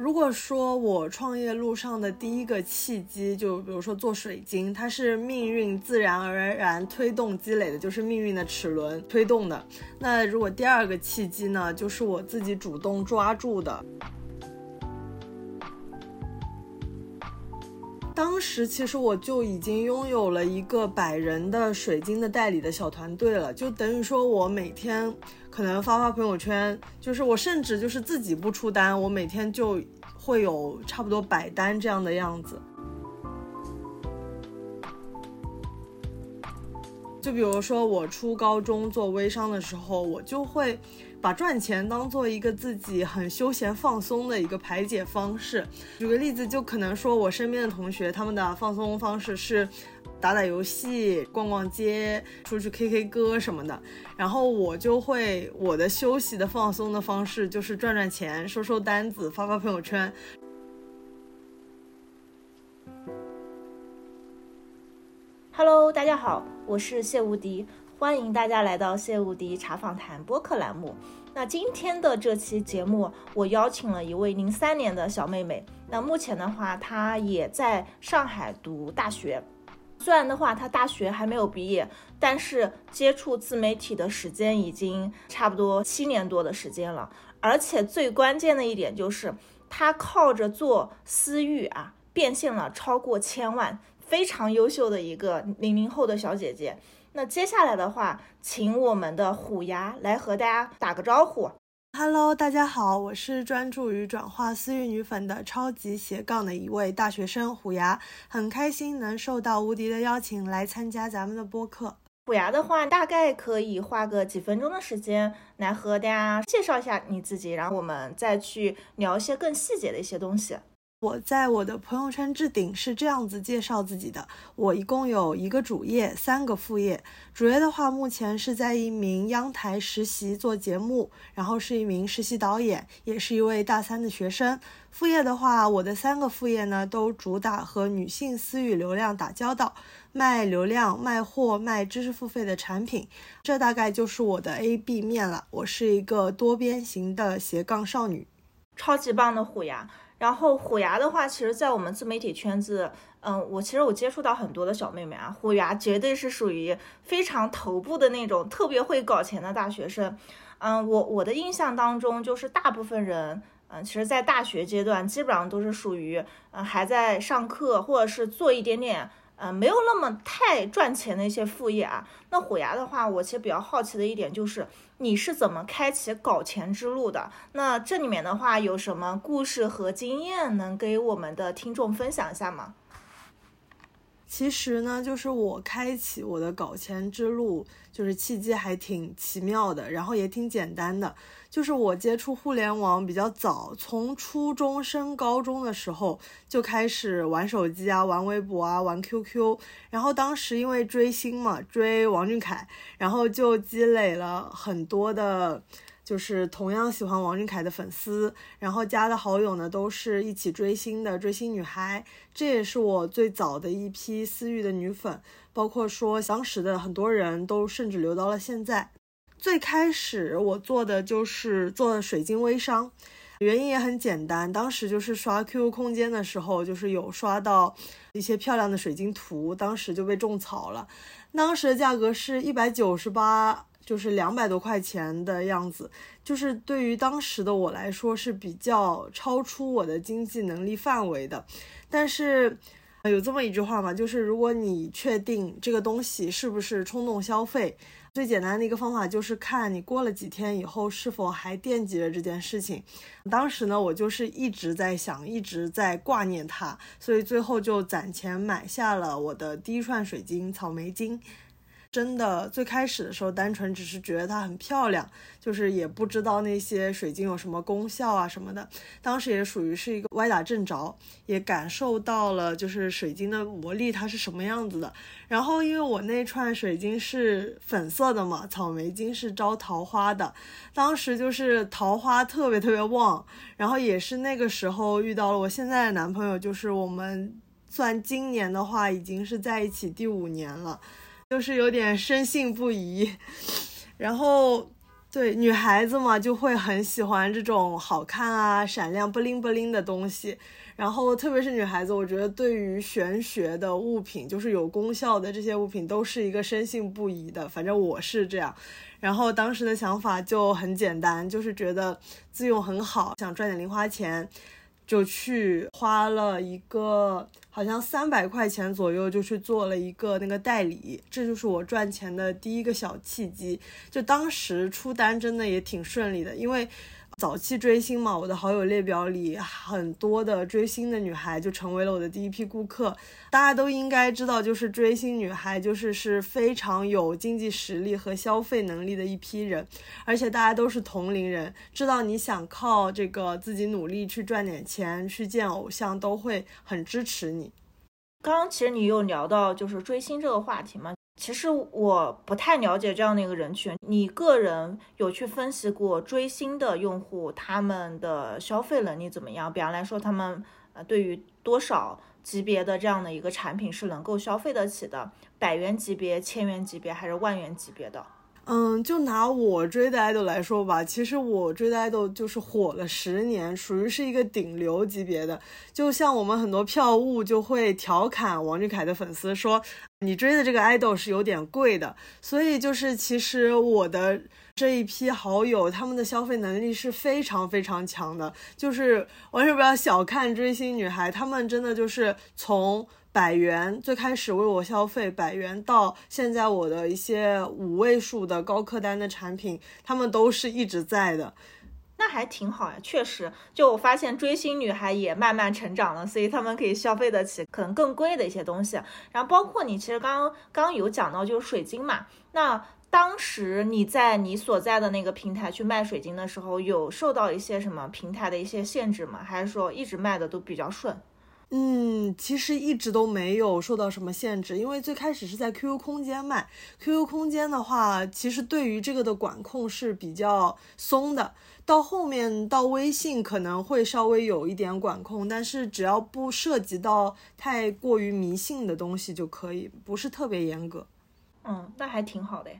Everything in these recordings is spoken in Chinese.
如果说我创业路上的第一个契机，就比如说做水晶，它是命运自然而然推动积累的，就是命运的齿轮推动的。那如果第二个契机呢，就是我自己主动抓住的。当时其实我就已经拥有了一个百人的水晶的代理的小团队了，就等于说我每天。可能发发朋友圈，就是我甚至就是自己不出单，我每天就会有差不多百单这样的样子。就比如说我初高中做微商的时候，我就会把赚钱当做一个自己很休闲放松的一个排解方式。举个例子，就可能说我身边的同学，他们的放松方式是。打打游戏、逛逛街、出去 K K 歌什么的，然后我就会我的休息的放松的方式就是赚赚钱、收收单子、发发朋友圈。Hello，大家好，我是谢无敌，欢迎大家来到谢无敌茶访谈播客栏目。那今天的这期节目，我邀请了一位零三年的小妹妹。那目前的话，她也在上海读大学。虽然的话，他大学还没有毕业，但是接触自媒体的时间已经差不多七年多的时间了。而且最关键的一点就是，他靠着做私域啊，变现了超过千万，非常优秀的一个零零后的小姐姐。那接下来的话，请我们的虎牙来和大家打个招呼。Hello，大家好，我是专注于转化私域女粉的超级斜杠的一位大学生虎牙，很开心能受到无敌的邀请来参加咱们的播客。虎牙的话，大概可以花个几分钟的时间来和大家介绍一下你自己，然后我们再去聊一些更细节的一些东西。我在我的朋友圈置顶是这样子介绍自己的：我一共有一个主业，三个副业。主业的话，目前是在一名央台实习做节目，然后是一名实习导演，也是一位大三的学生。副业的话，我的三个副业呢，都主打和女性私域流量打交道，卖流量、卖货、卖知识付费的产品。这大概就是我的 A B 面了。我是一个多边形的斜杠少女，超级棒的虎牙。然后虎牙的话，其实，在我们自媒体圈子，嗯，我其实我接触到很多的小妹妹啊，虎牙绝对是属于非常头部的那种，特别会搞钱的大学生。嗯，我我的印象当中，就是大部分人，嗯，其实，在大学阶段，基本上都是属于，嗯，还在上课，或者是做一点点。呃，没有那么太赚钱的一些副业啊。那虎牙的话，我其实比较好奇的一点就是，你是怎么开启搞钱之路的？那这里面的话，有什么故事和经验能给我们的听众分享一下吗？其实呢，就是我开启我的搞钱之路，就是契机还挺奇妙的，然后也挺简单的。就是我接触互联网比较早，从初中升高中的时候就开始玩手机啊，玩微博啊，玩 QQ。然后当时因为追星嘛，追王俊凯，然后就积累了很多的。就是同样喜欢王俊凯的粉丝，然后加的好友呢，都是一起追星的追星女孩。这也是我最早的一批私域的女粉，包括说当时的很多人都甚至留到了现在。最开始我做的就是做水晶微商，原因也很简单，当时就是刷 QQ 空间的时候，就是有刷到一些漂亮的水晶图，当时就被种草了。当时的价格是一百九十八。就是两百多块钱的样子，就是对于当时的我来说是比较超出我的经济能力范围的。但是有这么一句话嘛，就是如果你确定这个东西是不是冲动消费，最简单的一个方法就是看你过了几天以后是否还惦记着这件事情。当时呢，我就是一直在想，一直在挂念它，所以最后就攒钱买下了我的第一串水晶草莓晶。真的，最开始的时候，单纯只是觉得它很漂亮，就是也不知道那些水晶有什么功效啊什么的。当时也属于是一个歪打正着，也感受到了就是水晶的魔力它是什么样子的。然后因为我那串水晶是粉色的嘛，草莓晶是招桃花的，当时就是桃花特别特别旺。然后也是那个时候遇到了我现在的男朋友，就是我们算今年的话，已经是在一起第五年了。就是有点深信不疑，然后对，女孩子嘛就会很喜欢这种好看啊、闪亮、不灵不灵的东西。然后，特别是女孩子，我觉得对于玄学的物品，就是有功效的这些物品，都是一个深信不疑的。反正我是这样。然后当时的想法就很简单，就是觉得自用很好，想赚点零花钱，就去花了一个。好像三百块钱左右就去做了一个那个代理，这就是我赚钱的第一个小契机。就当时出单真的也挺顺利的，因为。早期追星嘛，我的好友列表里很多的追星的女孩就成为了我的第一批顾客。大家都应该知道，就是追星女孩就是是非常有经济实力和消费能力的一批人，而且大家都是同龄人，知道你想靠这个自己努力去赚点钱去见偶像，都会很支持你。刚刚其实你有聊到就是追星这个话题嘛？其实我不太了解这样的一个人群，你个人有去分析过追星的用户他们的消费能力怎么样？比方来说，他们呃对于多少级别的这样的一个产品是能够消费得起的？百元级别、千元级别还是万元级别的？嗯，就拿我追的爱豆来说吧，其实我追的爱豆就是火了十年，属于是一个顶流级别的。就像我们很多票务就会调侃王俊凯的粉丝说，你追的这个爱豆是有点贵的。所以就是其实我的这一批好友，他们的消费能力是非常非常强的，就是完全不要小看追星女孩，她们真的就是从。百元最开始为我消费百元，到现在我的一些五位数的高客单的产品，他们都是一直在的，那还挺好呀。确实，就我发现追星女孩也慢慢成长了，所以他们可以消费得起可能更贵的一些东西。然后包括你，其实刚刚刚有讲到就是水晶嘛，那当时你在你所在的那个平台去卖水晶的时候，有受到一些什么平台的一些限制吗？还是说一直卖的都比较顺？嗯，其实一直都没有受到什么限制，因为最开始是在 QQ 空间卖，QQ 空间的话，其实对于这个的管控是比较松的。到后面到微信可能会稍微有一点管控，但是只要不涉及到太过于迷信的东西就可以，不是特别严格。嗯，那还挺好的。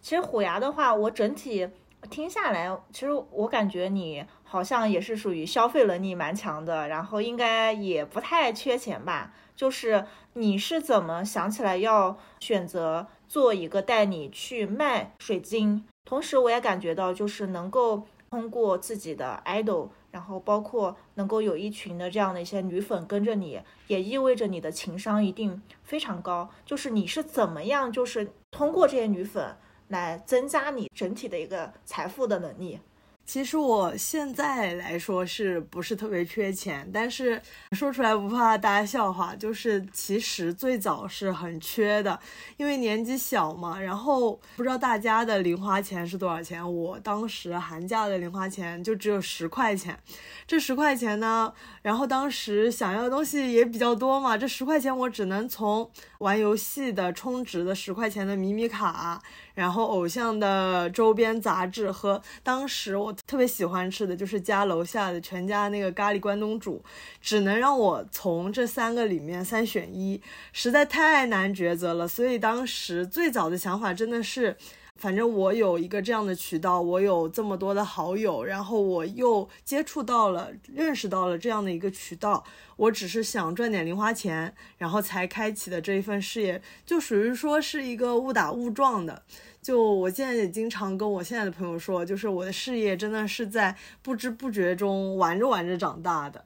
其实虎牙的话，我整体。听下来，其实我感觉你好像也是属于消费能力蛮强的，然后应该也不太缺钱吧？就是你是怎么想起来要选择做一个带你去卖水晶？同时，我也感觉到就是能够通过自己的 idol，然后包括能够有一群的这样的一些女粉跟着你，也意味着你的情商一定非常高。就是你是怎么样，就是通过这些女粉。来增加你整体的一个财富的能力。其实我现在来说是不是特别缺钱？但是说出来不怕大家笑话，就是其实最早是很缺的，因为年纪小嘛。然后不知道大家的零花钱是多少钱？我当时寒假的零花钱就只有十块钱。这十块钱呢，然后当时想要的东西也比较多嘛。这十块钱我只能从玩游戏的充值的十块钱的米米卡。然后偶像的周边杂志和当时我特别喜欢吃的就是家楼下的全家那个咖喱关东煮，只能让我从这三个里面三选一，实在太难抉择了。所以当时最早的想法真的是。反正我有一个这样的渠道，我有这么多的好友，然后我又接触到了、认识到了这样的一个渠道，我只是想赚点零花钱，然后才开启的这一份事业，就属于说是一个误打误撞的。就我现在也经常跟我现在的朋友说，就是我的事业真的是在不知不觉中玩着玩着长大的。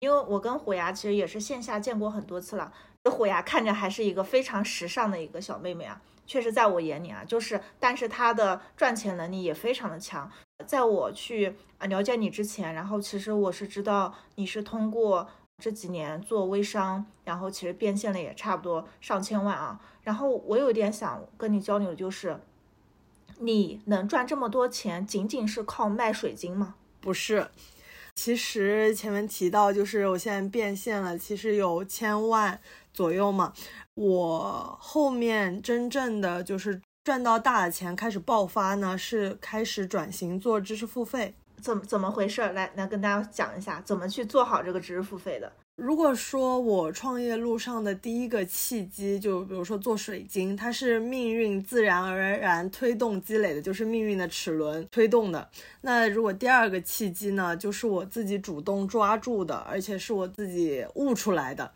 因为我跟虎牙其实也是线下见过很多次了，虎牙看着还是一个非常时尚的一个小妹妹啊。确实，在我眼里啊，就是，但是他的赚钱能力也非常的强。在我去啊了解你之前，然后其实我是知道你是通过这几年做微商，然后其实变现了也差不多上千万啊。然后我有点想跟你交流的就是，你能赚这么多钱，仅仅是靠卖水晶吗？不是，其实前面提到，就是我现在变现了，其实有千万左右嘛。我后面真正的就是赚到大的钱开始爆发呢，是开始转型做知识付费，怎么怎么回事？来来跟大家讲一下，怎么去做好这个知识付费的。如果说我创业路上的第一个契机，就比如说做水晶，它是命运自然而然推动积累的，就是命运的齿轮推动的。那如果第二个契机呢，就是我自己主动抓住的，而且是我自己悟出来的。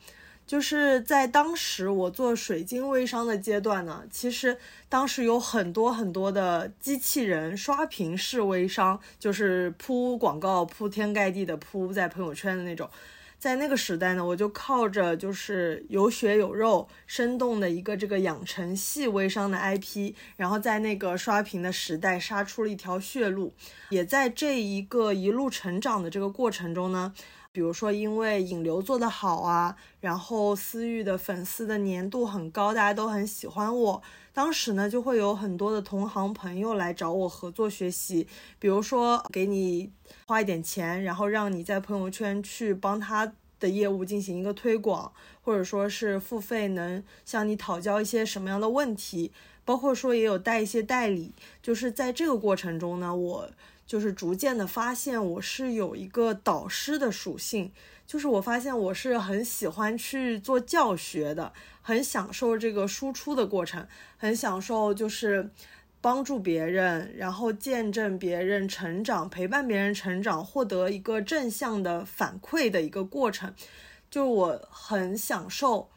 就是在当时我做水晶微商的阶段呢，其实当时有很多很多的机器人刷屏式微商，就是铺广告铺天盖地的铺在朋友圈的那种。在那个时代呢，我就靠着就是有血有肉、生动的一个这个养成系微商的 IP，然后在那个刷屏的时代杀出了一条血路。也在这一个一路成长的这个过程中呢，比如说因为引流做得好啊，然后私域的粉丝的粘度很高，大家都很喜欢我。当时呢，就会有很多的同行朋友来找我合作学习，比如说给你花一点钱，然后让你在朋友圈去帮他的业务进行一个推广，或者说是付费能向你讨教一些什么样的问题，包括说也有带一些代理。就是在这个过程中呢，我就是逐渐的发现我是有一个导师的属性。就是我发现我是很喜欢去做教学的，很享受这个输出的过程，很享受就是帮助别人，然后见证别人成长，陪伴别人成长，获得一个正向的反馈的一个过程。就我很享受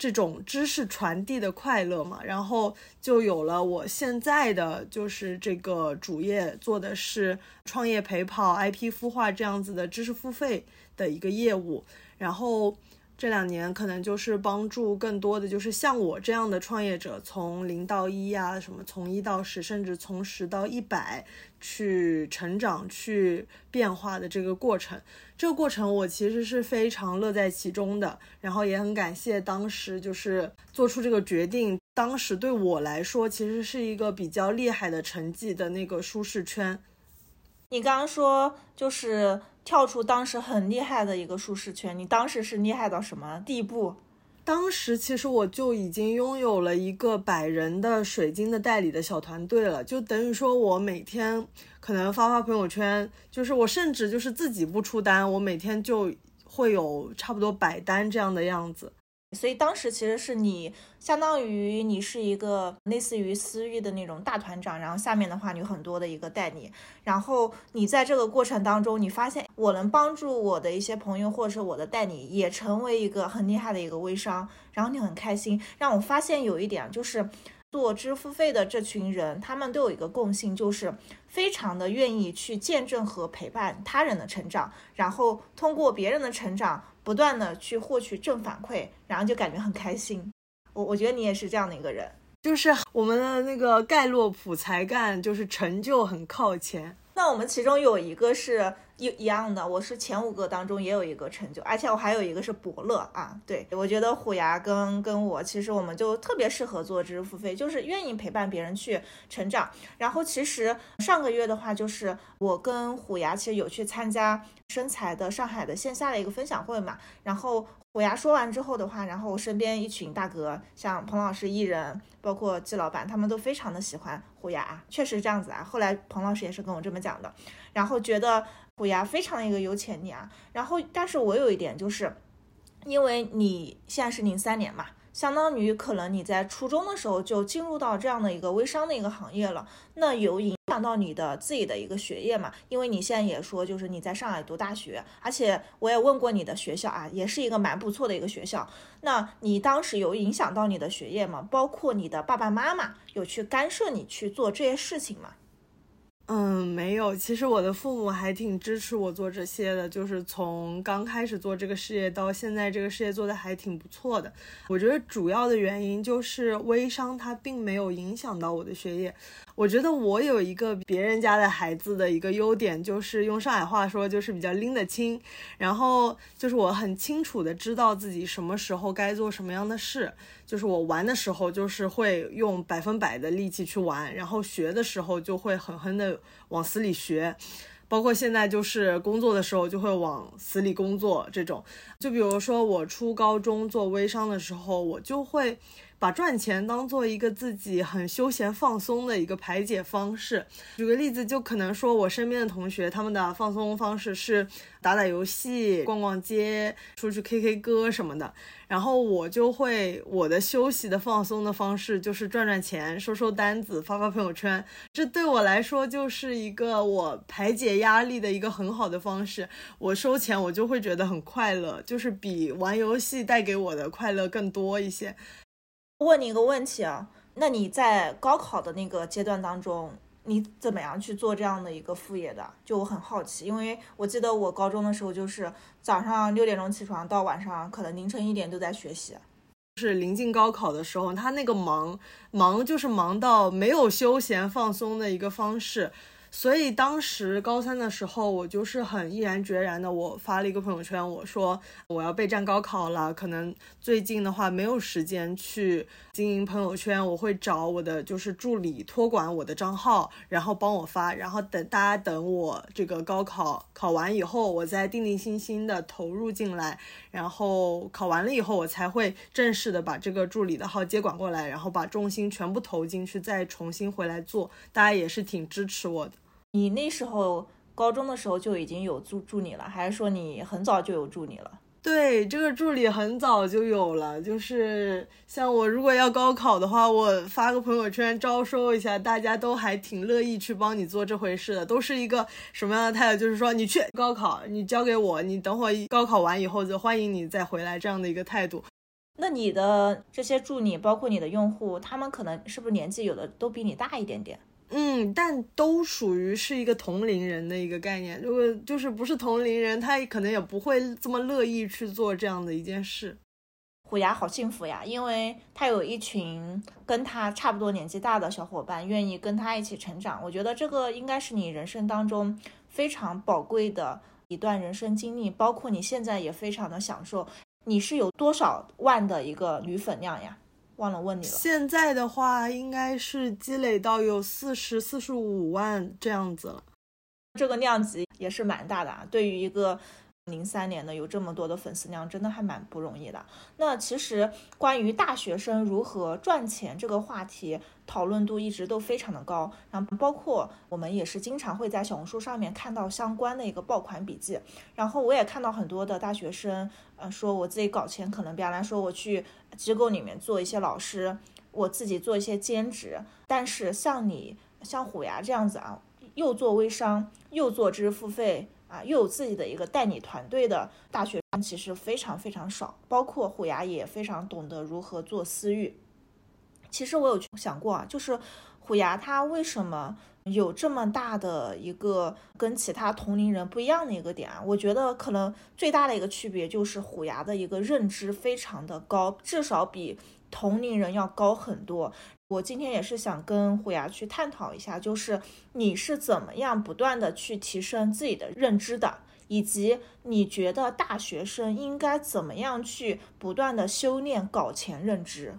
这种知识传递的快乐嘛，然后就有了我现在的就是这个主业做的是创业陪跑、IP 孵化这样子的知识付费。的一个业务，然后这两年可能就是帮助更多的就是像我这样的创业者，从零到一啊，什么从一到十，甚至从十到一百去成长、去变化的这个过程。这个过程我其实是非常乐在其中的，然后也很感谢当时就是做出这个决定，当时对我来说其实是一个比较厉害的成绩的那个舒适圈。你刚刚说就是跳出当时很厉害的一个舒适圈，你当时是厉害到什么地步？当时其实我就已经拥有了一个百人的水晶的代理的小团队了，就等于说我每天可能发发朋友圈，就是我甚至就是自己不出单，我每天就会有差不多百单这样的样子。所以当时其实是你相当于你是一个类似于私域的那种大团长，然后下面的话你有很多的一个代理，然后你在这个过程当中，你发现我能帮助我的一些朋友或者是我的代理也成为一个很厉害的一个微商，然后你很开心，让我发现有一点就是做支付费的这群人，他们都有一个共性，就是非常的愿意去见证和陪伴他人的成长，然后通过别人的成长。不断的去获取正反馈，然后就感觉很开心。我我觉得你也是这样的一个人，就是我们的那个盖洛普才干，就是成就很靠前。那我们其中有一个是一一样的，我是前五个当中也有一个成就，而且我还有一个是伯乐啊。对我觉得虎牙跟跟我其实我们就特别适合做知识付费，就是愿意陪伴别人去成长。然后其实上个月的话，就是我跟虎牙其实有去参加身材的上海的线下的一个分享会嘛，然后。虎牙说完之后的话，然后我身边一群大哥，像彭老师、艺人，包括季老板，他们都非常的喜欢虎牙，确实这样子啊。后来彭老师也是跟我这么讲的，然后觉得虎牙非常的一个有潜力啊。然后，但是我有一点就是，因为你现在是零三年嘛。相当于可能你在初中的时候就进入到这样的一个微商的一个行业了，那有影响到你的自己的一个学业嘛？因为你现在也说就是你在上海读大学，而且我也问过你的学校啊，也是一个蛮不错的一个学校。那你当时有影响到你的学业吗？包括你的爸爸妈妈有去干涉你去做这些事情吗？嗯，没有。其实我的父母还挺支持我做这些的，就是从刚开始做这个事业到现在，这个事业做的还挺不错的。我觉得主要的原因就是微商它并没有影响到我的学业。我觉得我有一个别人家的孩子的一个优点，就是用上海话说就是比较拎得清，然后就是我很清楚的知道自己什么时候该做什么样的事，就是我玩的时候就是会用百分百的力气去玩，然后学的时候就会狠狠的往死里学，包括现在就是工作的时候就会往死里工作这种。就比如说我初高中做微商的时候，我就会。把赚钱当做一个自己很休闲放松的一个排解方式。举个例子，就可能说我身边的同学，他们的放松方式是打打游戏、逛逛街、出去 K K 歌什么的。然后我就会我的休息的放松的方式就是赚赚钱、收收单子、发发朋友圈。这对我来说就是一个我排解压力的一个很好的方式。我收钱，我就会觉得很快乐，就是比玩游戏带给我的快乐更多一些。问你一个问题啊，那你在高考的那个阶段当中？你怎么样去做这样的一个副业的？就我很好奇，因为我记得我高中的时候就是早上六点钟起床，到晚上可能凌晨一点都在学习。是临近高考的时候，他那个忙忙就是忙到没有休闲放松的一个方式。所以当时高三的时候，我就是很毅然决然的，我发了一个朋友圈，我说我要备战高考了，可能最近的话没有时间去经营朋友圈，我会找我的就是助理托管我的账号，然后帮我发，然后等大家等我这个高考考完以后，我再定定心心的投入进来，然后考完了以后，我才会正式的把这个助理的号接管过来，然后把重心全部投进去，再重新回来做，大家也是挺支持我的。你那时候高中的时候就已经有助助理了，还是说你很早就有助理了？对，这个助理很早就有了。就是像我如果要高考的话，我发个朋友圈招收一下，大家都还挺乐意去帮你做这回事的。都是一个什么样的态度？就是说你去高考，你交给我，你等会高考完以后就欢迎你再回来这样的一个态度。那你的这些助理，包括你的用户，他们可能是不是年纪有的都比你大一点点？嗯，但都属于是一个同龄人的一个概念。如果就是不是同龄人，他可能也不会这么乐意去做这样的一件事。虎牙好幸福呀，因为他有一群跟他差不多年纪大的小伙伴，愿意跟他一起成长。我觉得这个应该是你人生当中非常宝贵的一段人生经历，包括你现在也非常的享受。你是有多少万的一个女粉量呀？忘了问你了。现在的话，应该是积累到有四十四十五万这样子了。这个量级也是蛮大的啊。对于一个零三年的有这么多的粉丝量，真的还蛮不容易的。那其实关于大学生如何赚钱这个话题，讨论度一直都非常的高。然后包括我们也是经常会在小红书上面看到相关的一个爆款笔记。然后我也看到很多的大学生，呃，说我自己搞钱，可能比方来说我去。机构里面做一些老师，我自己做一些兼职。但是像你像虎牙这样子啊，又做微商，又做知识付费啊，又有自己的一个带你团队的大学生，其实非常非常少。包括虎牙也非常懂得如何做私域。其实我有想过啊，就是虎牙它为什么？有这么大的一个跟其他同龄人不一样的一个点啊，我觉得可能最大的一个区别就是虎牙的一个认知非常的高，至少比同龄人要高很多。我今天也是想跟虎牙去探讨一下，就是你是怎么样不断的去提升自己的认知的，以及你觉得大学生应该怎么样去不断的修炼搞钱认知。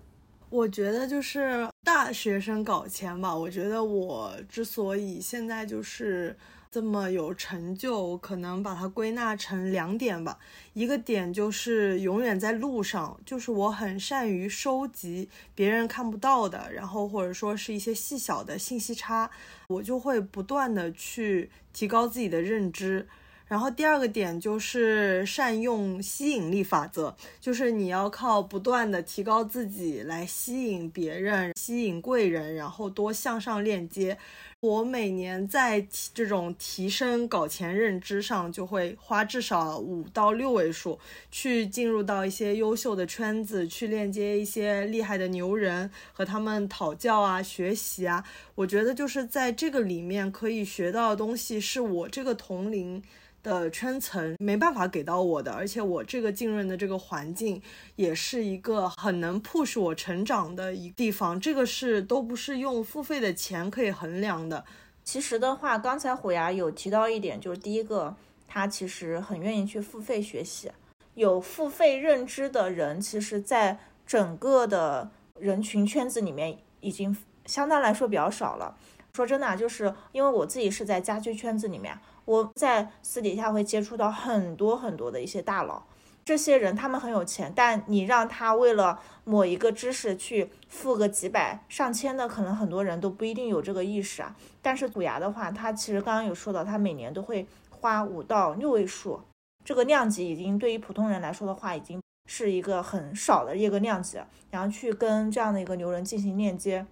我觉得就是大学生搞钱吧。我觉得我之所以现在就是这么有成就，可能把它归纳成两点吧。一个点就是永远在路上，就是我很善于收集别人看不到的，然后或者说是一些细小的信息差，我就会不断的去提高自己的认知。然后第二个点就是善用吸引力法则，就是你要靠不断的提高自己来吸引别人，吸引贵人，然后多向上链接。我每年在这种提升搞钱认知上，就会花至少五到六位数去进入到一些优秀的圈子，去链接一些厉害的牛人，和他们讨教啊、学习啊。我觉得就是在这个里面可以学到的东西，是我这个同龄。的圈层没办法给到我的，而且我这个浸润的这个环境也是一个很能 push 我成长的一地方，这个是都不是用付费的钱可以衡量。的其实的话，刚才虎牙有提到一点，就是第一个，他其实很愿意去付费学习，有付费认知的人，其实在整个的人群圈子里面已经相对来说比较少了。说真的，就是因为我自己是在家居圈子里面。我在私底下会接触到很多很多的一些大佬，这些人他们很有钱，但你让他为了某一个知识去付个几百上千的，可能很多人都不一定有这个意识啊。但是虎牙的话，他其实刚刚有说到，他每年都会花五到六位数，这个量级已经对于普通人来说的话，已经是一个很少的一个量级，然后去跟这样的一个牛人进行链接。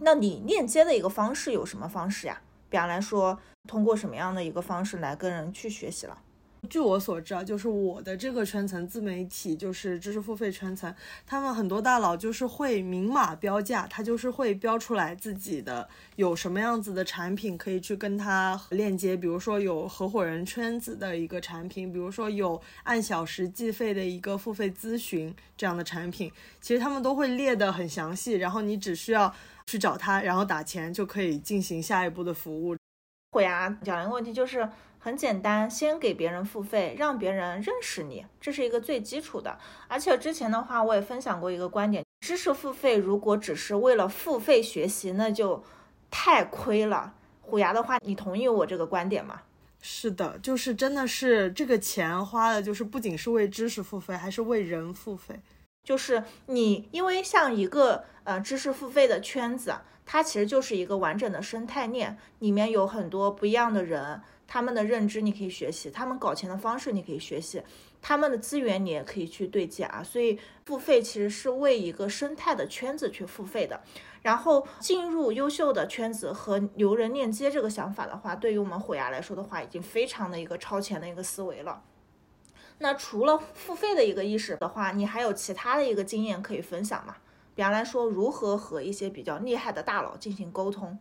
那你链接的一个方式有什么方式呀？比方来说，通过什么样的一个方式来跟人去学习了？据我所知啊，就是我的这个圈层自媒体，就是知识付费圈层，他们很多大佬就是会明码标价，他就是会标出来自己的有什么样子的产品可以去跟他链接，比如说有合伙人圈子的一个产品，比如说有按小时计费的一个付费咨询这样的产品，其实他们都会列得很详细，然后你只需要去找他，然后打钱就可以进行下一步的服务。会啊，讲一个问题就是。很简单，先给别人付费，让别人认识你，这是一个最基础的。而且之前的话，我也分享过一个观点：知识付费如果只是为了付费学习，那就太亏了。虎牙的话，你同意我这个观点吗？是的，就是真的是这个钱花的，就是不仅是为知识付费，还是为人付费。就是你，因为像一个呃知识付费的圈子，它其实就是一个完整的生态链，里面有很多不一样的人。他们的认知你可以学习，他们搞钱的方式你可以学习，他们的资源你也可以去对接啊。所以付费其实是为一个生态的圈子去付费的。然后进入优秀的圈子和牛人链接这个想法的话，对于我们虎牙来说的话，已经非常的一个超前的一个思维了。那除了付费的一个意识的话，你还有其他的一个经验可以分享吗？比方来说，如何和一些比较厉害的大佬进行沟通？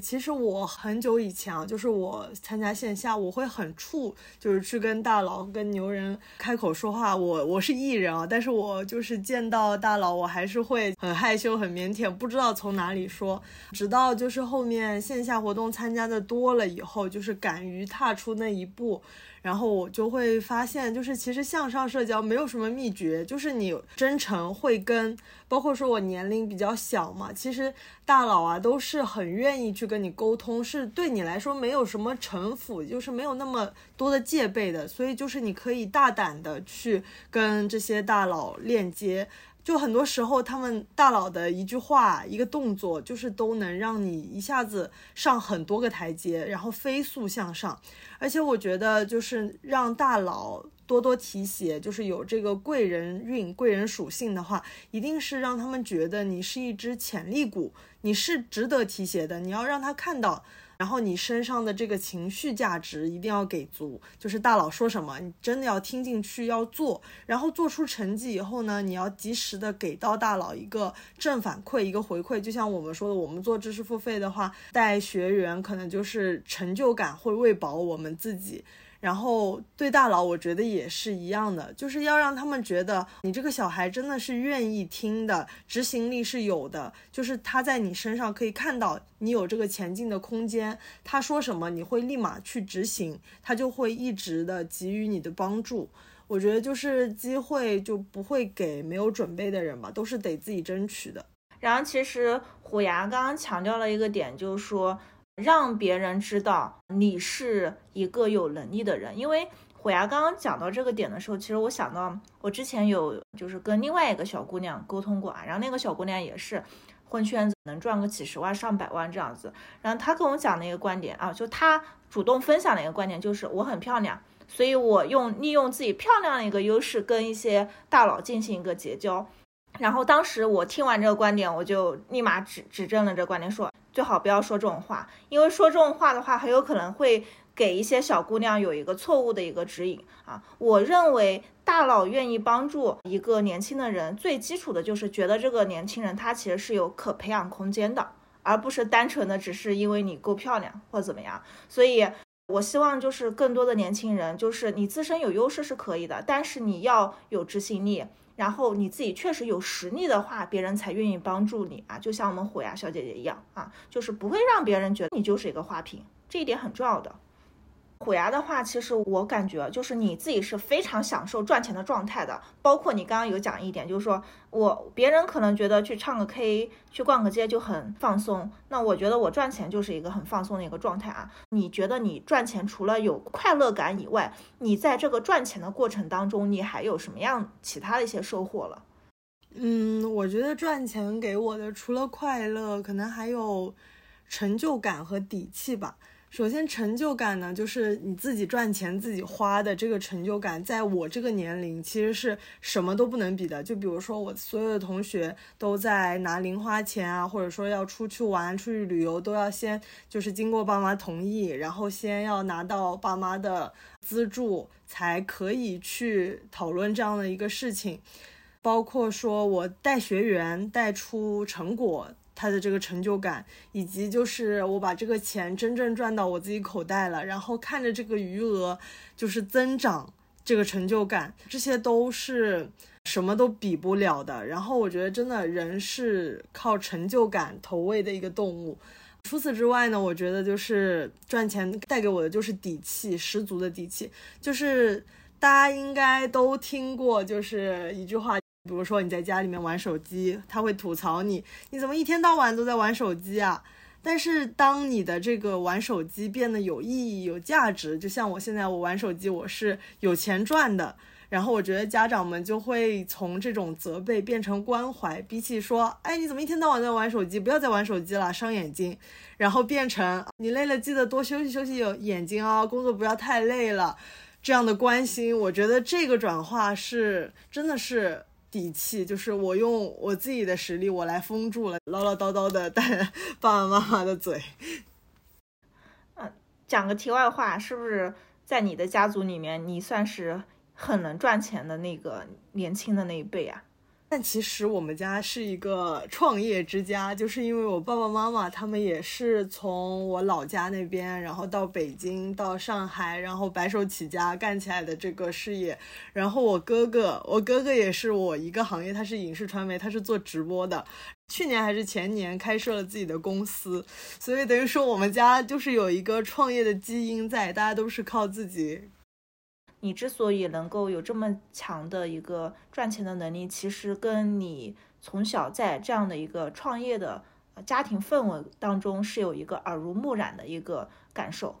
其实我很久以前啊，就是我参加线下，我会很怵，就是去跟大佬、跟牛人开口说话。我我是艺人啊，但是我就是见到大佬，我还是会很害羞、很腼腆，不知道从哪里说。直到就是后面线下活动参加的多了以后，就是敢于踏出那一步。然后我就会发现，就是其实向上社交没有什么秘诀，就是你真诚会跟，包括说我年龄比较小嘛，其实大佬啊都是很愿意去跟你沟通，是对你来说没有什么城府，就是没有那么多的戒备的，所以就是你可以大胆的去跟这些大佬链接。就很多时候，他们大佬的一句话、一个动作，就是都能让你一下子上很多个台阶，然后飞速向上。而且我觉得，就是让大佬多多提携，就是有这个贵人运、贵人属性的话，一定是让他们觉得你是一只潜力股，你是值得提携的。你要让他看到。然后你身上的这个情绪价值一定要给足，就是大佬说什么，你真的要听进去，要做，然后做出成绩以后呢，你要及时的给到大佬一个正反馈，一个回馈。就像我们说的，我们做知识付费的话，带学员可能就是成就感会喂饱我们自己。然后对大佬，我觉得也是一样的，就是要让他们觉得你这个小孩真的是愿意听的，执行力是有的，就是他在你身上可以看到你有这个前进的空间，他说什么你会立马去执行，他就会一直的给予你的帮助。我觉得就是机会就不会给没有准备的人吧，都是得自己争取的。然后其实虎牙刚刚强调了一个点，就是说。让别人知道你是一个有能力的人，因为虎牙刚刚讲到这个点的时候，其实我想到我之前有就是跟另外一个小姑娘沟通过啊，然后那个小姑娘也是混圈子能赚个几十万上百万这样子，然后她跟我讲的一个观点啊，就她主动分享的一个观点就是我很漂亮，所以我用利用自己漂亮的一个优势跟一些大佬进行一个结交，然后当时我听完这个观点，我就立马指指正了这观点说。最好不要说这种话，因为说这种话的话，很有可能会给一些小姑娘有一个错误的一个指引啊。我认为大佬愿意帮助一个年轻的人，最基础的就是觉得这个年轻人他其实是有可培养空间的，而不是单纯的只是因为你够漂亮或怎么样。所以，我希望就是更多的年轻人，就是你自身有优势是可以的，但是你要有执行力。然后你自己确实有实力的话，别人才愿意帮助你啊，就像我们虎牙小姐姐一样啊，就是不会让别人觉得你就是一个花瓶，这一点很重要的。虎牙的话，其实我感觉就是你自己是非常享受赚钱的状态的。包括你刚刚有讲一点，就是说我别人可能觉得去唱个 K、去逛个街就很放松，那我觉得我赚钱就是一个很放松的一个状态啊。你觉得你赚钱除了有快乐感以外，你在这个赚钱的过程当中，你还有什么样其他的一些收获了？嗯，我觉得赚钱给我的除了快乐，可能还有成就感和底气吧。首先，成就感呢，就是你自己赚钱自己花的这个成就感，在我这个年龄其实是什么都不能比的。就比如说，我所有的同学都在拿零花钱啊，或者说要出去玩、出去旅游，都要先就是经过爸妈同意，然后先要拿到爸妈的资助，才可以去讨论这样的一个事情。包括说我带学员带出成果。他的这个成就感，以及就是我把这个钱真正赚到我自己口袋了，然后看着这个余额就是增长，这个成就感，这些都是什么都比不了的。然后我觉得真的人是靠成就感投喂的一个动物。除此之外呢，我觉得就是赚钱带给我的就是底气十足的底气，就是大家应该都听过，就是一句话。比如说你在家里面玩手机，他会吐槽你，你怎么一天到晚都在玩手机啊？但是当你的这个玩手机变得有意义、有价值，就像我现在我玩手机，我是有钱赚的。然后我觉得家长们就会从这种责备变成关怀，比起说，哎，你怎么一天到晚在玩手机？不要再玩手机了，伤眼睛。然后变成你累了，记得多休息休息有眼睛啊，工作不要太累了。这样的关心，我觉得这个转化是真的是。底气就是我用我自己的实力，我来封住了唠唠叨叨的但 爸爸妈妈的嘴。嗯，讲个题外话，是不是在你的家族里面，你算是很能赚钱的那个年轻的那一辈啊？但其实我们家是一个创业之家，就是因为我爸爸妈妈他们也是从我老家那边，然后到北京、到上海，然后白手起家干起来的这个事业。然后我哥哥，我哥哥也是我一个行业，他是影视传媒，他是做直播的。去年还是前年开设了自己的公司，所以等于说我们家就是有一个创业的基因在，大家都是靠自己。你之所以能够有这么强的一个赚钱的能力，其实跟你从小在这样的一个创业的家庭氛围当中是有一个耳濡目染的一个感受。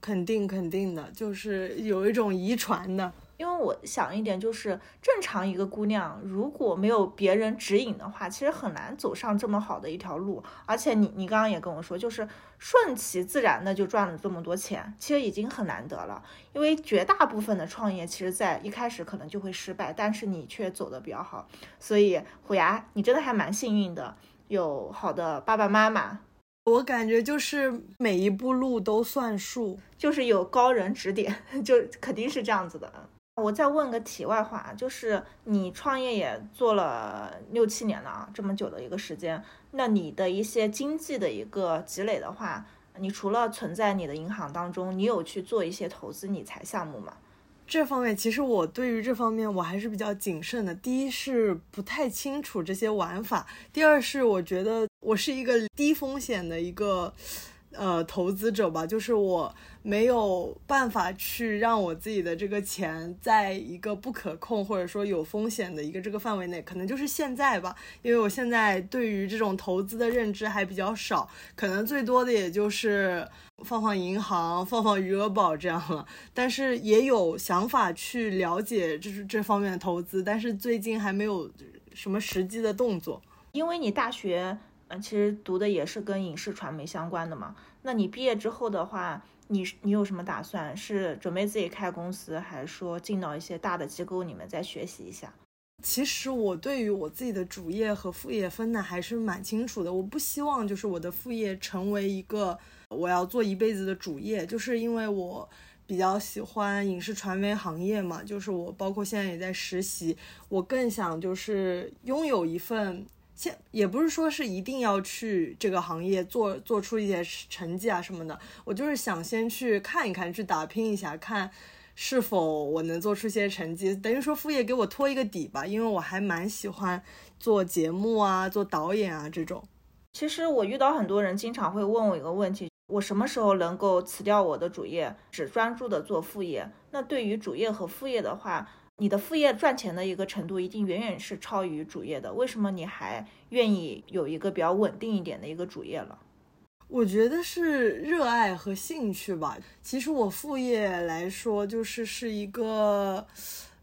肯定肯定的，就是有一种遗传的。因为我想一点，就是正常一个姑娘如果没有别人指引的话，其实很难走上这么好的一条路。而且你你刚刚也跟我说，就是顺其自然的就赚了这么多钱，其实已经很难得了。因为绝大部分的创业，其实在一开始可能就会失败，但是你却走的比较好。所以虎牙，你真的还蛮幸运的，有好的爸爸妈妈。我感觉就是每一步路都算数，就是有高人指点，就肯定是这样子的。我再问个题外话，就是你创业也做了六七年了啊，这么久的一个时间，那你的一些经济的一个积累的话，你除了存在你的银行当中，你有去做一些投资理财项目吗？这方面其实我对于这方面我还是比较谨慎的。第一是不太清楚这些玩法，第二是我觉得我是一个低风险的一个。呃，投资者吧，就是我没有办法去让我自己的这个钱在一个不可控或者说有风险的一个这个范围内，可能就是现在吧，因为我现在对于这种投资的认知还比较少，可能最多的也就是放放银行、放放余额宝这样了。但是也有想法去了解就是这方面的投资，但是最近还没有什么实际的动作，因为你大学。嗯，其实读的也是跟影视传媒相关的嘛。那你毕业之后的话，你你有什么打算？是准备自己开公司，还是说进到一些大的机构里面再学习一下？其实我对于我自己的主业和副业分的还是蛮清楚的。我不希望就是我的副业成为一个我要做一辈子的主业，就是因为我比较喜欢影视传媒行业嘛。就是我包括现在也在实习，我更想就是拥有一份。现也不是说是一定要去这个行业做做出一些成绩啊什么的，我就是想先去看一看，去打拼一下，看是否我能做出些成绩，等于说副业给我托一个底吧。因为我还蛮喜欢做节目啊，做导演啊这种。其实我遇到很多人经常会问我一个问题，我什么时候能够辞掉我的主业，只专注的做副业？那对于主业和副业的话，你的副业赚钱的一个程度一定远远是超于主业的。为什么你还愿意有一个比较稳定一点的一个主业了？我觉得是热爱和兴趣吧。其实我副业来说，就是是一个。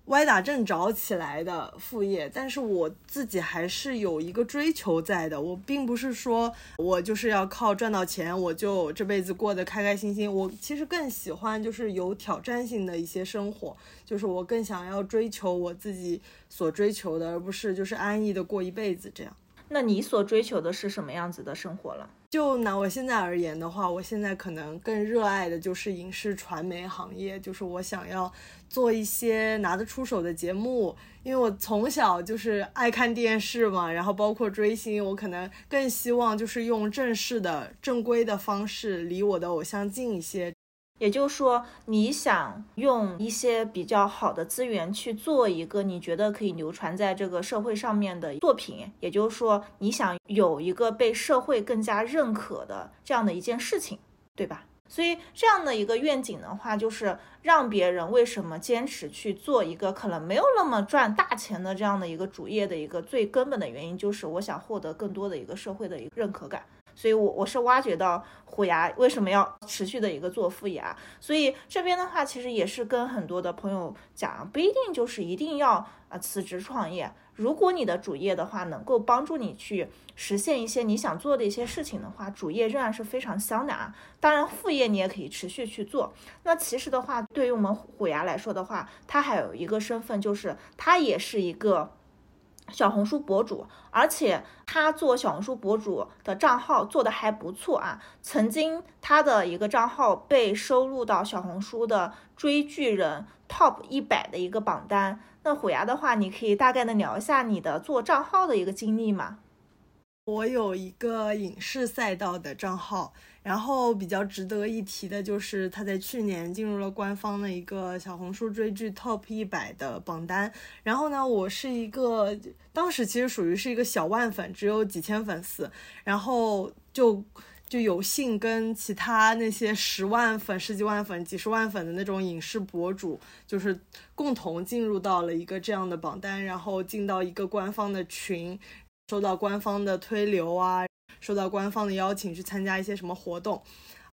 歪打正着起来的副业，但是我自己还是有一个追求在的。我并不是说我就是要靠赚到钱，我就这辈子过得开开心心。我其实更喜欢就是有挑战性的一些生活，就是我更想要追求我自己所追求的，而不是就是安逸的过一辈子这样。那你所追求的是什么样子的生活了？就拿我现在而言的话，我现在可能更热爱的就是影视传媒行业，就是我想要做一些拿得出手的节目，因为我从小就是爱看电视嘛，然后包括追星，我可能更希望就是用正式的、正规的方式离我的偶像近一些。也就是说，你想用一些比较好的资源去做一个你觉得可以流传在这个社会上面的作品，也就是说，你想有一个被社会更加认可的这样的一件事情，对吧？所以这样的一个愿景的话，就是让别人为什么坚持去做一个可能没有那么赚大钱的这样的一个主业的一个最根本的原因，就是我想获得更多的一个社会的一个认可感。所以，我我是挖掘到虎牙为什么要持续的一个做副业啊？所以这边的话，其实也是跟很多的朋友讲，不一定就是一定要啊辞职创业。如果你的主业的话，能够帮助你去实现一些你想做的一些事情的话，主业仍然是非常香的啊。当然，副业你也可以持续去做。那其实的话，对于我们虎牙来说的话，它还有一个身份，就是它也是一个。小红书博主，而且他做小红书博主的账号做的还不错啊。曾经他的一个账号被收录到小红书的追剧人 Top 一百的一个榜单。那虎牙的话，你可以大概的聊一下你的做账号的一个经历吗？我有一个影视赛道的账号。然后比较值得一提的就是，他在去年进入了官方的一个小红书追剧 Top 一百的榜单。然后呢，我是一个当时其实属于是一个小万粉，只有几千粉丝，然后就就有幸跟其他那些十万粉、十几万粉、几十万粉的那种影视博主，就是共同进入到了一个这样的榜单，然后进到一个官方的群，收到官方的推流啊。收到官方的邀请去参加一些什么活动，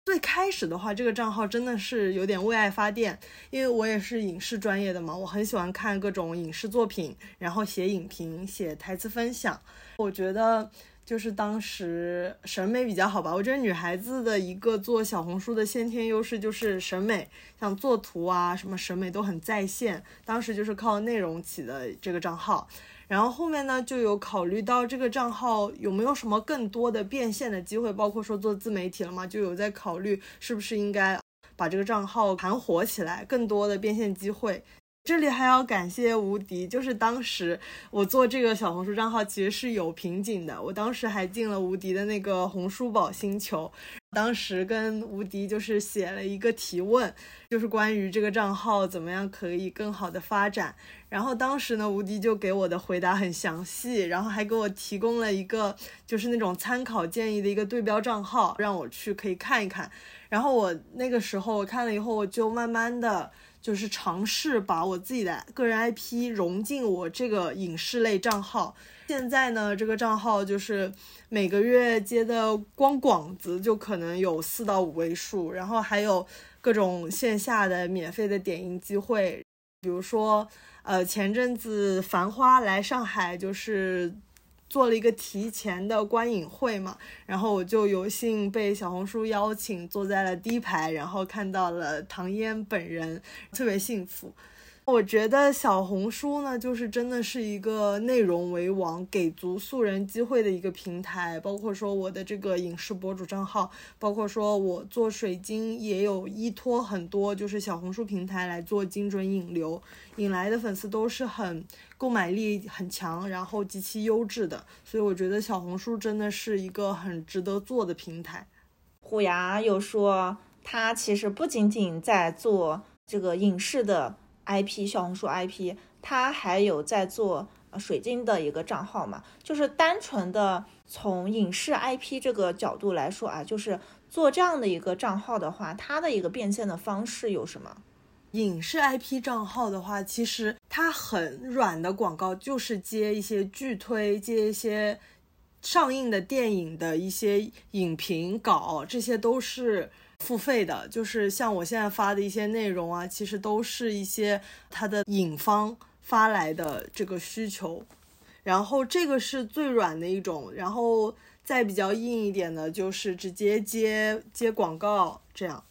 最开始的话，这个账号真的是有点为爱发电，因为我也是影视专业的嘛，我很喜欢看各种影视作品，然后写影评、写台词分享。我觉得就是当时审美比较好吧。我觉得女孩子的一个做小红书的先天优势就是审美，像做图啊什么审美都很在线。当时就是靠内容起的这个账号。然后后面呢，就有考虑到这个账号有没有什么更多的变现的机会，包括说做自媒体了嘛，就有在考虑是不是应该把这个账号盘活起来，更多的变现机会。这里还要感谢无敌，就是当时我做这个小红书账号其实是有瓶颈的，我当时还进了无敌的那个红书宝星球，当时跟无敌就是写了一个提问，就是关于这个账号怎么样可以更好的发展。然后当时呢，无敌就给我的回答很详细，然后还给我提供了一个就是那种参考建议的一个对标账号，让我去可以看一看。然后我那个时候我看了以后，我就慢慢的。就是尝试把我自己的个人 IP 融进我这个影视类账号。现在呢，这个账号就是每个月接的光广子就可能有四到五位数，然后还有各种线下的免费的点映机会，比如说，呃，前阵子《繁花》来上海就是。做了一个提前的观影会嘛，然后我就有幸被小红书邀请，坐在了第一排，然后看到了唐嫣本人，特别幸福。我觉得小红书呢，就是真的是一个内容为王，给足素人机会的一个平台。包括说我的这个影视博主账号，包括说我做水晶也有依托很多，就是小红书平台来做精准引流，引来的粉丝都是很购买力很强，然后极其优质的。所以我觉得小红书真的是一个很值得做的平台。虎牙有说，他其实不仅仅在做这个影视的。IP 小红书 IP，他还有在做水晶的一个账号嘛？就是单纯的从影视 IP 这个角度来说啊，就是做这样的一个账号的话，它的一个变现的方式有什么？影视 IP 账号的话，其实它很软的广告，就是接一些剧推，接一些上映的电影的一些影评稿，这些都是付费的。就是像我现在发的一些内容啊，其实都是一些它的影方发来的这个需求。然后这个是最软的一种，然后再比较硬一点的，就是直接接接广告这样。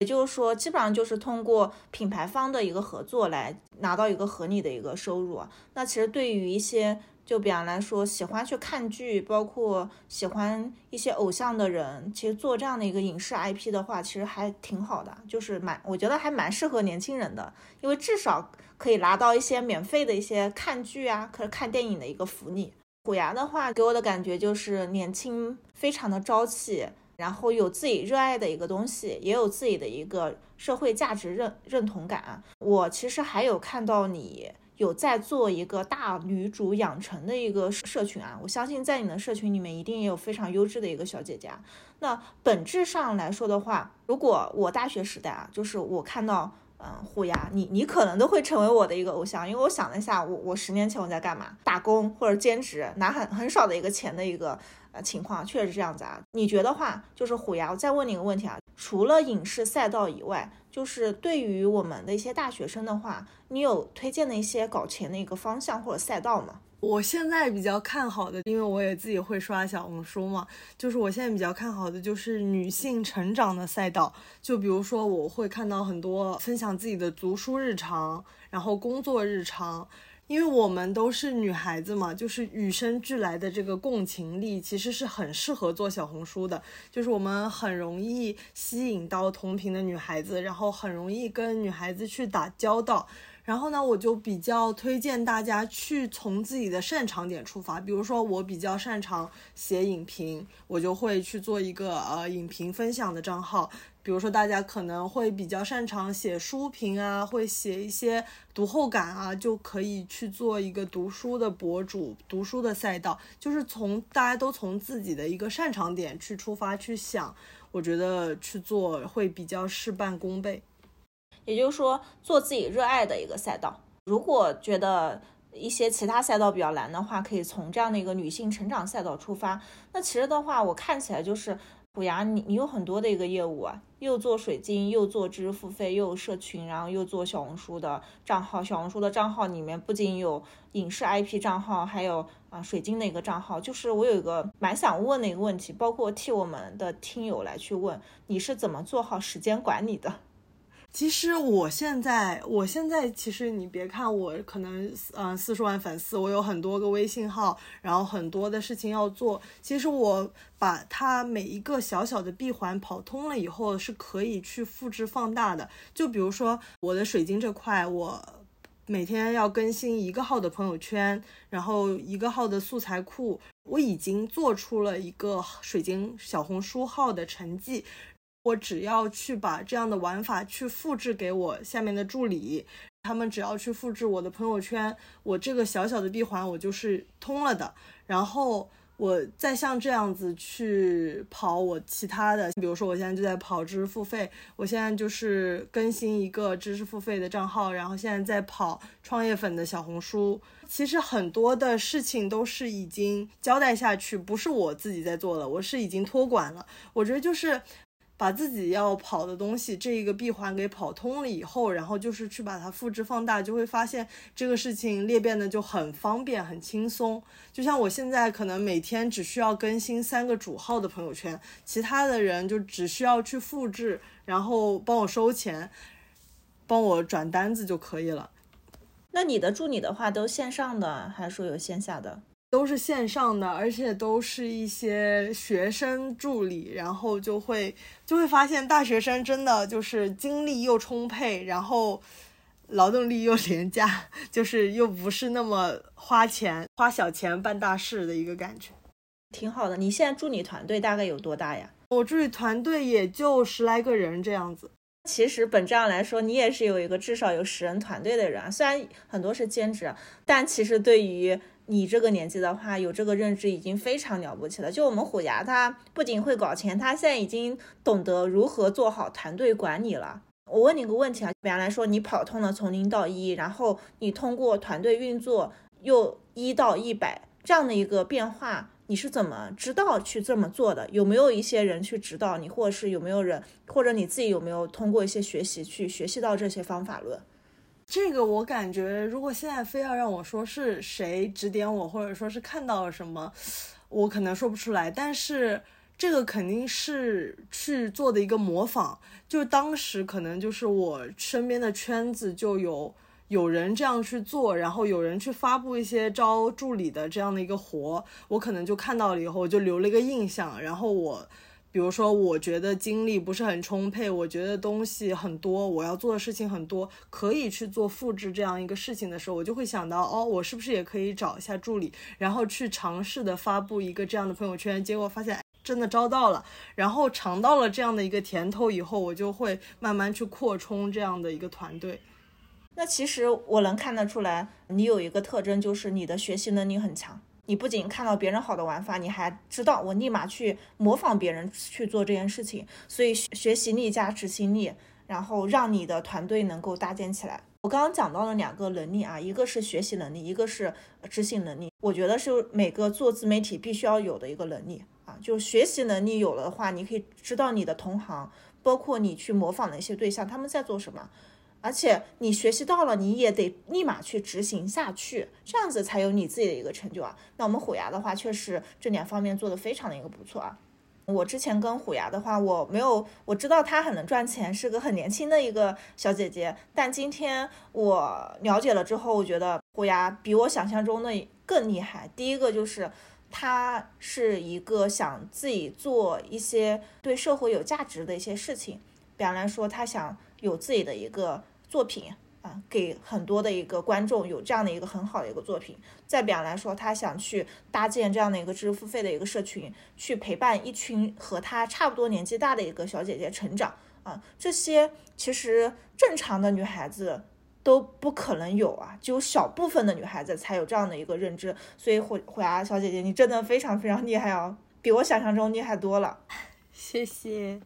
也就是说，基本上就是通过品牌方的一个合作来拿到一个合理的一个收入啊。那其实对于一些就比方来说喜欢去看剧，包括喜欢一些偶像的人，其实做这样的一个影视 IP 的话，其实还挺好的，就是蛮我觉得还蛮适合年轻人的，因为至少。可以拿到一些免费的一些看剧啊，可是看电影的一个福利。虎牙的话，给我的感觉就是年轻，非常的朝气，然后有自己热爱的一个东西，也有自己的一个社会价值认认同感。我其实还有看到你有在做一个大女主养成的一个社群啊，我相信在你的社群里面一定也有非常优质的一个小姐姐。那本质上来说的话，如果我大学时代啊，就是我看到。嗯，虎牙，你你可能都会成为我的一个偶像，因为我想了一下，我我十年前我在干嘛？打工或者兼职，拿很很少的一个钱的一个呃情况，确实是这样子啊。你觉得话，就是虎牙，我再问你一个问题啊，除了影视赛道以外，就是对于我们的一些大学生的话，你有推荐的一些搞钱的一个方向或者赛道吗？我现在比较看好的，因为我也自己会刷小红书嘛，就是我现在比较看好的就是女性成长的赛道。就比如说，我会看到很多分享自己的读书日常，然后工作日常。因为我们都是女孩子嘛，就是与生俱来的这个共情力，其实是很适合做小红书的。就是我们很容易吸引到同频的女孩子，然后很容易跟女孩子去打交道。然后呢，我就比较推荐大家去从自己的擅长点出发。比如说，我比较擅长写影评，我就会去做一个呃影评分享的账号。比如说，大家可能会比较擅长写书评啊，会写一些读后感啊，就可以去做一个读书的博主，读书的赛道。就是从大家都从自己的一个擅长点去出发去想，我觉得去做会比较事半功倍。也就是说，做自己热爱的一个赛道。如果觉得一些其他赛道比较难的话，可以从这样的一个女性成长赛道出发。那其实的话，我看起来就是虎牙，你你有很多的一个业务啊，又做水晶，又做知识付费，又有社群，然后又做小红书的账号。小红书的账号里面不仅有影视 IP 账号，还有啊水晶的一个账号。就是我有一个蛮想问的一个问题，包括替我们的听友来去问，你是怎么做好时间管理的？其实我现在，我现在其实你别看我可能嗯四十万粉丝，我有很多个微信号，然后很多的事情要做。其实我把它每一个小小的闭环跑通了以后，是可以去复制放大的。就比如说我的水晶这块，我每天要更新一个号的朋友圈，然后一个号的素材库，我已经做出了一个水晶小红书号的成绩。我只要去把这样的玩法去复制给我下面的助理，他们只要去复制我的朋友圈，我这个小小的闭环我就是通了的。然后我再像这样子去跑我其他的，比如说我现在就在跑知识付费，我现在就是更新一个知识付费的账号，然后现在在跑创业粉的小红书。其实很多的事情都是已经交代下去，不是我自己在做了，我是已经托管了。我觉得就是。把自己要跑的东西这一个闭环给跑通了以后，然后就是去把它复制放大，就会发现这个事情裂变的就很方便、很轻松。就像我现在可能每天只需要更新三个主号的朋友圈，其他的人就只需要去复制，然后帮我收钱、帮我转单子就可以了。那你的助理的话都线上的，还是说有线下的？都是线上的，而且都是一些学生助理，然后就会就会发现大学生真的就是精力又充沛，然后劳动力又廉价，就是又不是那么花钱花小钱办大事的一个感觉，挺好的。你现在助理团队大概有多大呀？我助理团队也就十来个人这样子。其实本质上来说，你也是有一个至少有十人团队的人，虽然很多是兼职，但其实对于你这个年纪的话，有这个认知已经非常了不起了。就我们虎牙，他不仅会搞钱，他现在已经懂得如何做好团队管理了。我问你个问题啊，比方来说，你跑通了从零到一，然后你通过团队运作又一到一百这样的一个变化，你是怎么知道去这么做的？有没有一些人去指导你，或者是有没有人，或者你自己有没有通过一些学习去学习到这些方法论？这个我感觉，如果现在非要让我说是谁指点我，或者说是看到了什么，我可能说不出来。但是这个肯定是去做的一个模仿，就当时可能就是我身边的圈子就有有人这样去做，然后有人去发布一些招助理的这样的一个活，我可能就看到了以后，我就留了一个印象，然后我。比如说，我觉得精力不是很充沛，我觉得东西很多，我要做的事情很多，可以去做复制这样一个事情的时候，我就会想到，哦，我是不是也可以找一下助理，然后去尝试的发布一个这样的朋友圈，结果发现真的招到了，然后尝到了这样的一个甜头以后，我就会慢慢去扩充这样的一个团队。那其实我能看得出来，你有一个特征，就是你的学习能力很强。你不仅看到别人好的玩法，你还知道我立马去模仿别人去做这件事情，所以学习力加执行力，然后让你的团队能够搭建起来。我刚刚讲到了两个能力啊，一个是学习能力，一个是执行能力。我觉得是每个做自媒体必须要有的一个能力啊，就学习能力有了的话，你可以知道你的同行，包括你去模仿的一些对象他们在做什么。而且你学习到了，你也得立马去执行下去，这样子才有你自己的一个成就啊。那我们虎牙的话，确实这两方面做的非常的一个不错啊。我之前跟虎牙的话，我没有我知道她很能赚钱，是个很年轻的一个小姐姐。但今天我了解了之后，我觉得虎牙比我想象中的更厉害。第一个就是她是一个想自己做一些对社会有价值的一些事情，比方来说，她想有自己的一个。作品啊，给很多的一个观众有这样的一个很好的一个作品。再比方来说，他想去搭建这样的一个知识付费的一个社群，去陪伴一群和他差不多年纪大的一个小姐姐成长啊。这些其实正常的女孩子都不可能有啊，只有小部分的女孩子才有这样的一个认知。所以虎虎牙小姐姐，你真的非常非常厉害哦，比我想象中厉害多了。谢谢。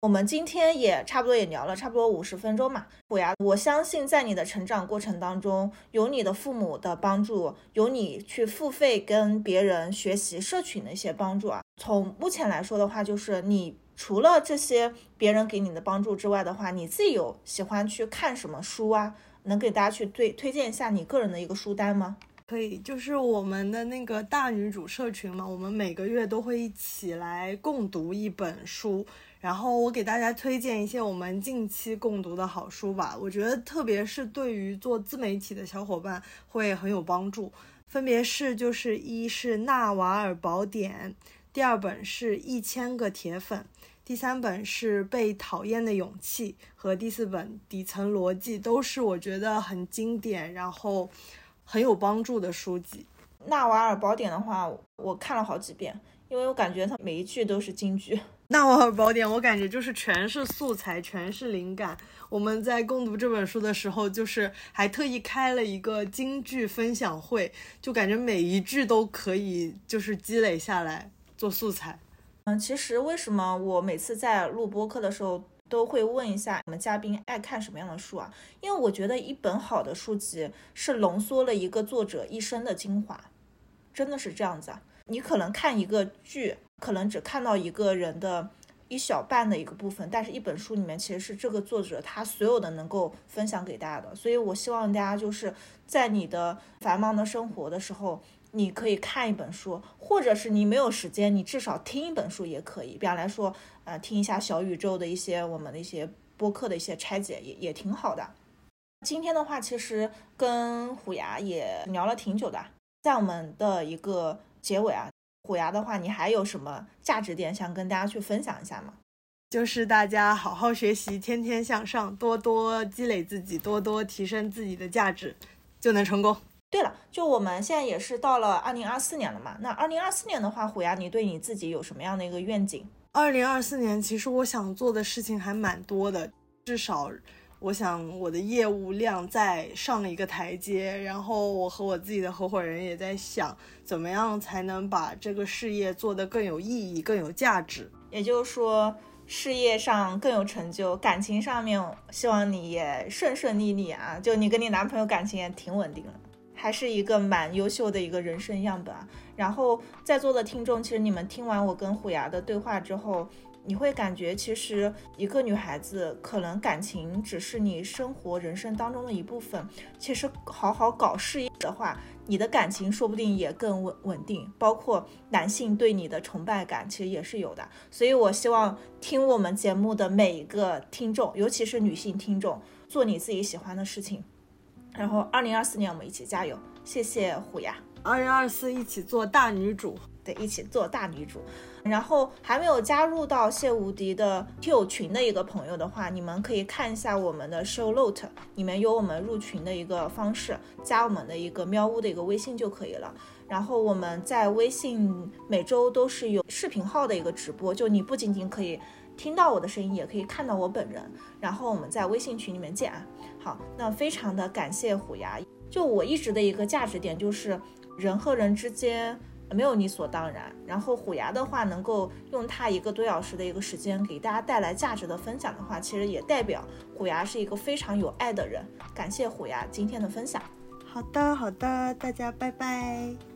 我们今天也差不多也聊了差不多五十分钟嘛，虎牙，我相信在你的成长过程当中，有你的父母的帮助，有你去付费跟别人学习社群的一些帮助啊。从目前来说的话，就是你除了这些别人给你的帮助之外的话，你自己有喜欢去看什么书啊？能给大家去推推荐一下你个人的一个书单吗？可以，就是我们的那个大女主社群嘛，我们每个月都会一起来共读一本书。然后我给大家推荐一些我们近期共读的好书吧，我觉得特别是对于做自媒体的小伙伴会很有帮助。分别是就是一是《纳瓦尔宝典》，第二本是一千个铁粉，第三本是《被讨厌的勇气》和第四本《底层逻辑》，都是我觉得很经典，然后很有帮助的书籍。《纳瓦尔宝典》的话，我看了好几遍，因为我感觉它每一句都是金句。纳瓦尔宝典，我感觉就是全是素材，全是灵感。我们在共读这本书的时候，就是还特意开了一个京剧分享会，就感觉每一句都可以就是积累下来做素材。嗯，其实为什么我每次在录播课的时候都会问一下我们嘉宾爱看什么样的书啊？因为我觉得一本好的书籍是浓缩了一个作者一生的精华，真的是这样子啊。你可能看一个剧。可能只看到一个人的一小半的一个部分，但是一本书里面其实是这个作者他所有的能够分享给大家的。所以我希望大家就是在你的繁忙的生活的时候，你可以看一本书，或者是你没有时间，你至少听一本书也可以。比方来说，呃，听一下小宇宙的一些我们的一些播客的一些拆解，也也挺好的。今天的话，其实跟虎牙也聊了挺久的，在我们的一个结尾啊。虎牙的话，你还有什么价值点想跟大家去分享一下吗？就是大家好好学习，天天向上，多多积累自己，多多提升自己的价值，就能成功。对了，就我们现在也是到了二零二四年了嘛。那二零二四年的话，虎牙，你对你自己有什么样的一个愿景？二零二四年，其实我想做的事情还蛮多的，至少我想我的业务量再上一个台阶，然后我和我自己的合伙人也在想，怎么样才能把这个事业做得更有意义、更有价值。也就是说，事业上更有成就，感情上面希望你也顺顺利利啊！就你跟你男朋友感情也挺稳定的，还是一个蛮优秀的一个人生样本啊。然后在座的听众，其实你们听完我跟虎牙的对话之后。你会感觉，其实一个女孩子可能感情只是你生活人生当中的一部分。其实好好搞事业的话，你的感情说不定也更稳稳定。包括男性对你的崇拜感，其实也是有的。所以我希望听我们节目的每一个听众，尤其是女性听众，做你自己喜欢的事情。然后，二零二四年我们一起加油！谢谢虎牙。二零二四一起做大女主，对，一起做大女主。然后还没有加入到谢无敌的 Q 群的一个朋友的话，你们可以看一下我们的 Show Note，里面有我们入群的一个方式，加我们的一个喵屋的一个微信就可以了。然后我们在微信每周都是有视频号的一个直播，就你不仅仅可以听到我的声音，也可以看到我本人。然后我们在微信群里面见啊。好，那非常的感谢虎牙。就我一直的一个价值点就是人和人之间。没有理所当然。然后虎牙的话，能够用它一个多小时的一个时间给大家带来价值的分享的话，其实也代表虎牙是一个非常有爱的人。感谢虎牙今天的分享。好的，好的，大家拜拜。